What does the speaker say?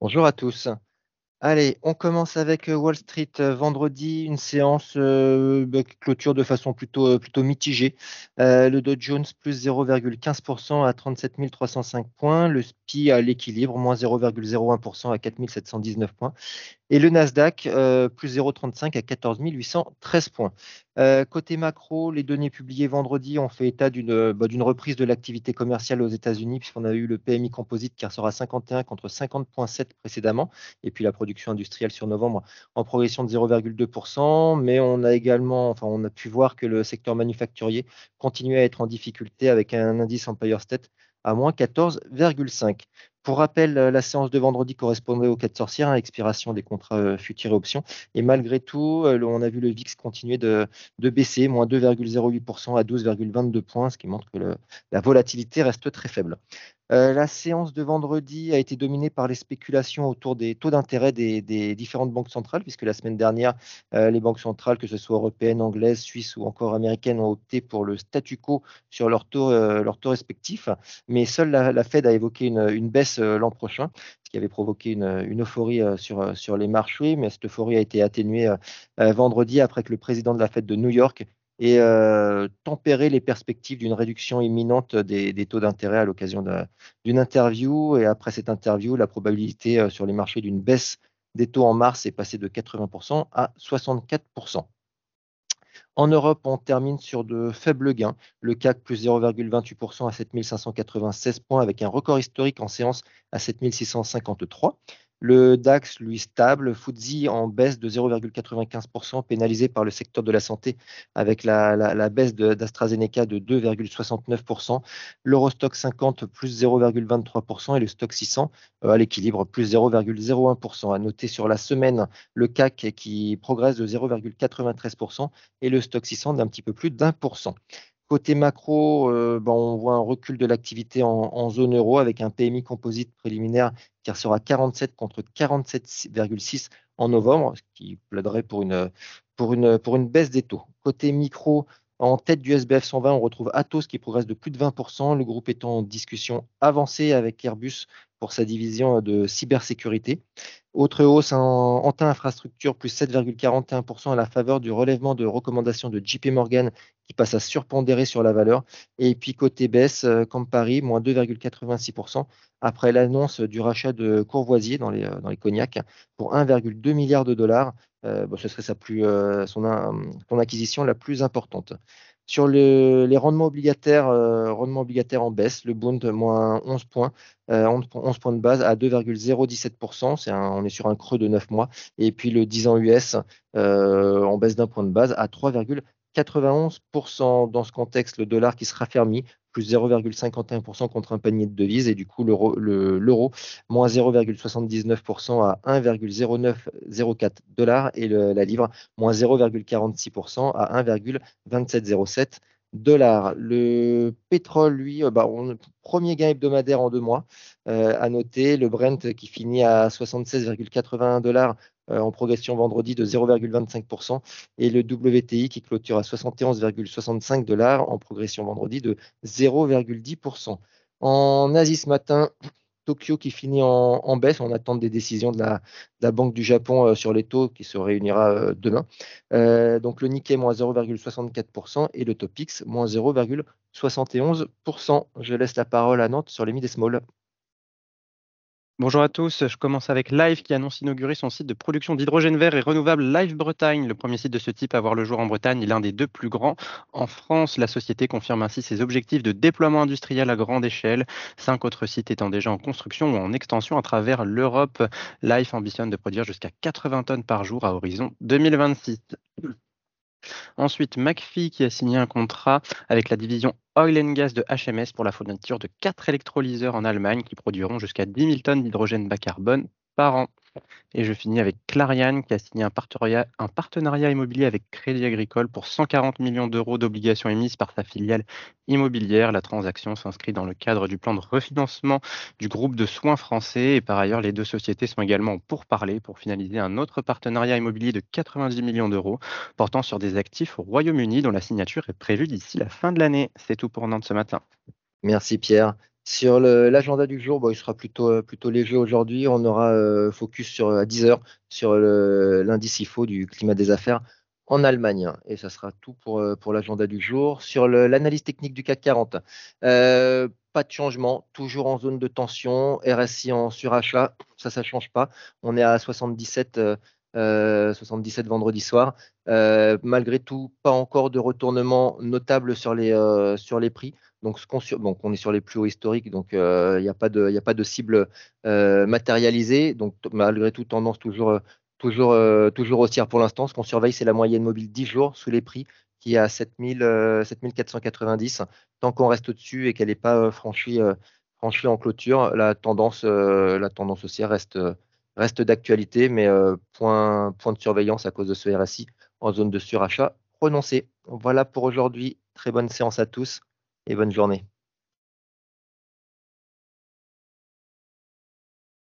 Bonjour à tous. Allez, on commence avec euh, Wall Street euh, vendredi, une séance euh, bah, clôture de façon plutôt, plutôt mitigée. le Dow Jones plus 0,15% à 37 305 points, le SPI à l'équilibre, moins 0,01% à 4 719 points, et le Nasdaq, euh, plus 0,35 à 14 813 points. Euh, côté macro, les données publiées vendredi ont fait état d'une bah, reprise de l'activité commerciale aux États-Unis, puisqu'on a eu le PMI composite qui ressort à 51 contre 50,7 précédemment, et puis la production industrielle sur novembre en progression de 0,2%. Mais on a également, enfin, on a pu voir que le secteur manufacturier continuait à être en difficulté avec un indice Empire State à moins 14,5. Pour rappel, euh, la séance de vendredi correspondait aux 4 sorcières, à hein, expiration des contrats euh, futurs et options. Et malgré tout, euh, on a vu le VIX continuer de, baisser, moins 2,08% à 12,22 points, ce qui montre que la volatilité reste très faible. Euh, la séance de vendredi a été dominée par les spéculations autour des taux d'intérêt des, différentes banques centrales, puisque la semaine dernière, euh, les banques centrales, que ce soit européennes, anglaises, suisses ou encore américaines, ont opté pour le statu quo sur leurs taux, euh, respectifs. Mais seule la, Fed a évoqué une, baisse l'an prochain, ce qui avait provoqué une, euphorie sur, sur les marchés. Mais cette euphorie a été atténuée vendredi après que le président de la Fed de New York et euh, tempérer les perspectives d'une réduction imminente des, taux d'intérêt à l'occasion d'une interview. Et après cette interview, la probabilité euh, sur les marchés d'une baisse des taux en mars est passée de 80% à 64%. En Europe, on termine sur de faibles gains. Le CAC plus 0,28% à 7596 points avec un record historique en séance à 7653. Le DAX, lui, stable. FTSE en baisse de 0,95%, pénalisé par le secteur de la santé avec la, baisse d'AstraZeneca de, 2,69%. L'Eurostock 50 plus 0,23% et le Stock 600 euh, à l'équilibre plus 0,01%. À noter sur la semaine, le CAC qui progresse de 0,93% et le Stock 600 d'un petit peu plus d'un pour. Côté macro, euh, ben, on voit un recul de l'activité en, zone euro avec un PMI composite préliminaire qui sera 47 contre 47,6 en novembre, ce qui plaiderait pour une, pour, une, baisse des taux. Côté micro, en tête du SBF 120, on retrouve Atos qui progresse de plus de 20%, le groupe étant en discussion avancée avec Airbus pour sa division de cybersécurité. Autre hausse en Antin Infrastructure, plus 7,41% à la faveur du relèvement de recommandations de JP Morgan qui passe à surpondérer sur la valeur. Et puis côté baisse, euh, comme Paris, moins 2,86% après l'annonce du rachat de Courvoisier dans les, euh, dans cognacs pour 1,2 milliard de dollars. Euh, ce serait sa plus, son, acquisition la plus importante. Sur les rendements obligataires, rendements obligataires en baisse, le Bund moins 11 points, 11, points de base à 2,017%. on est sur un creux de 9 mois. Et puis le 10 ans US en baisse d'un point de base à 3,0%. 91% dans ce contexte, le dollar qui se raffermit, plus 0,51% contre un panier de devises, et du coup l'euro, moins 0,79% à 1,0904 dollars, et la livre, moins 0,46% à 1,2707 dollars. Le pétrole, lui, euh, bah, premier gain hebdomadaire en deux mois. Euh, à noter, le Brent qui finit à 76,81 dollars en progression vendredi de 0,25% et le WTI qui clôture à 71,65 dollars en progression vendredi de 0,10%. En Asie ce matin, Tokyo qui finit en, baisse. On attend des décisions de la, Banque du Japon euh, sur les taux qui se réunira euh, demain. donc le Nikkei moins 0,64% et le Topix moins 0,71%. Je laisse la parole à Nantes sur les mid et small. Bonjour à tous, je commence avec Live qui annonce inaugurer son site de production d'hydrogène vert et renouvelable Live Bretagne, le premier site de ce type à voir le jour en Bretagne et l'un des deux plus grands en France. La société confirme ainsi ses objectifs de déploiement industriel à grande échelle, cinq autres sites étant déjà en construction ou en extension à travers l'Europe. Live ambitionne de produire jusqu'à 80 tonnes par jour à horizon 2026. Ensuite, McPhee qui a signé un contrat avec la division Oil and Gas de HMS pour la fourniture de quatre électrolyseurs en Allemagne qui produiront jusqu'à 10 000 tonnes d'hydrogène bas carbone par an. Et je finis avec Clariane qui a signé un partenariat, immobilier avec Crédit Agricole pour 140 millions d'euros d'obligations émises par sa filiale immobilière. La transaction s'inscrit dans le cadre du plan de refinancement du groupe de soins français. Et par ailleurs, les deux sociétés sont également pour parler pour finaliser un autre partenariat immobilier de 90 millions d'euros portant sur des actifs au Royaume-Uni dont la signature est prévue d'ici la fin de l'année. C'est tout pour Nantes ce matin. Merci Pierre. Sur l'agenda du jour, il sera plutôt, plutôt léger aujourd'hui. On aura focus sur, à 10h sur l'indice IFO du climat des affaires en Allemagne. Et ça sera tout pour, l'agenda du jour. Sur l'analyse technique du CAC 40, pas de changement, toujours en zone de tension, RSI en surachat, ça, ne change pas. On est à 77, 77 vendredi soir. malgré tout, pas encore de retournement notable sur les prix. Donc, ce donc, on est sur les plus hauts historiques, donc il n'y a, pas de, cible matérialisée. Donc, malgré tout, tendance toujours, toujours, haussière pour l'instant. Ce qu'on surveille, c'est la moyenne mobile 10 jours sous les prix qui est à 7490. Tant qu'on reste au-dessus et qu'elle n'est pas franchie, en clôture, la tendance, haussière reste, d'actualité, mais point, point de surveillance à cause de ce RSI en zone de surachat prononcé. Voilà pour aujourd'hui. Très bonne séance à tous et bonne journée.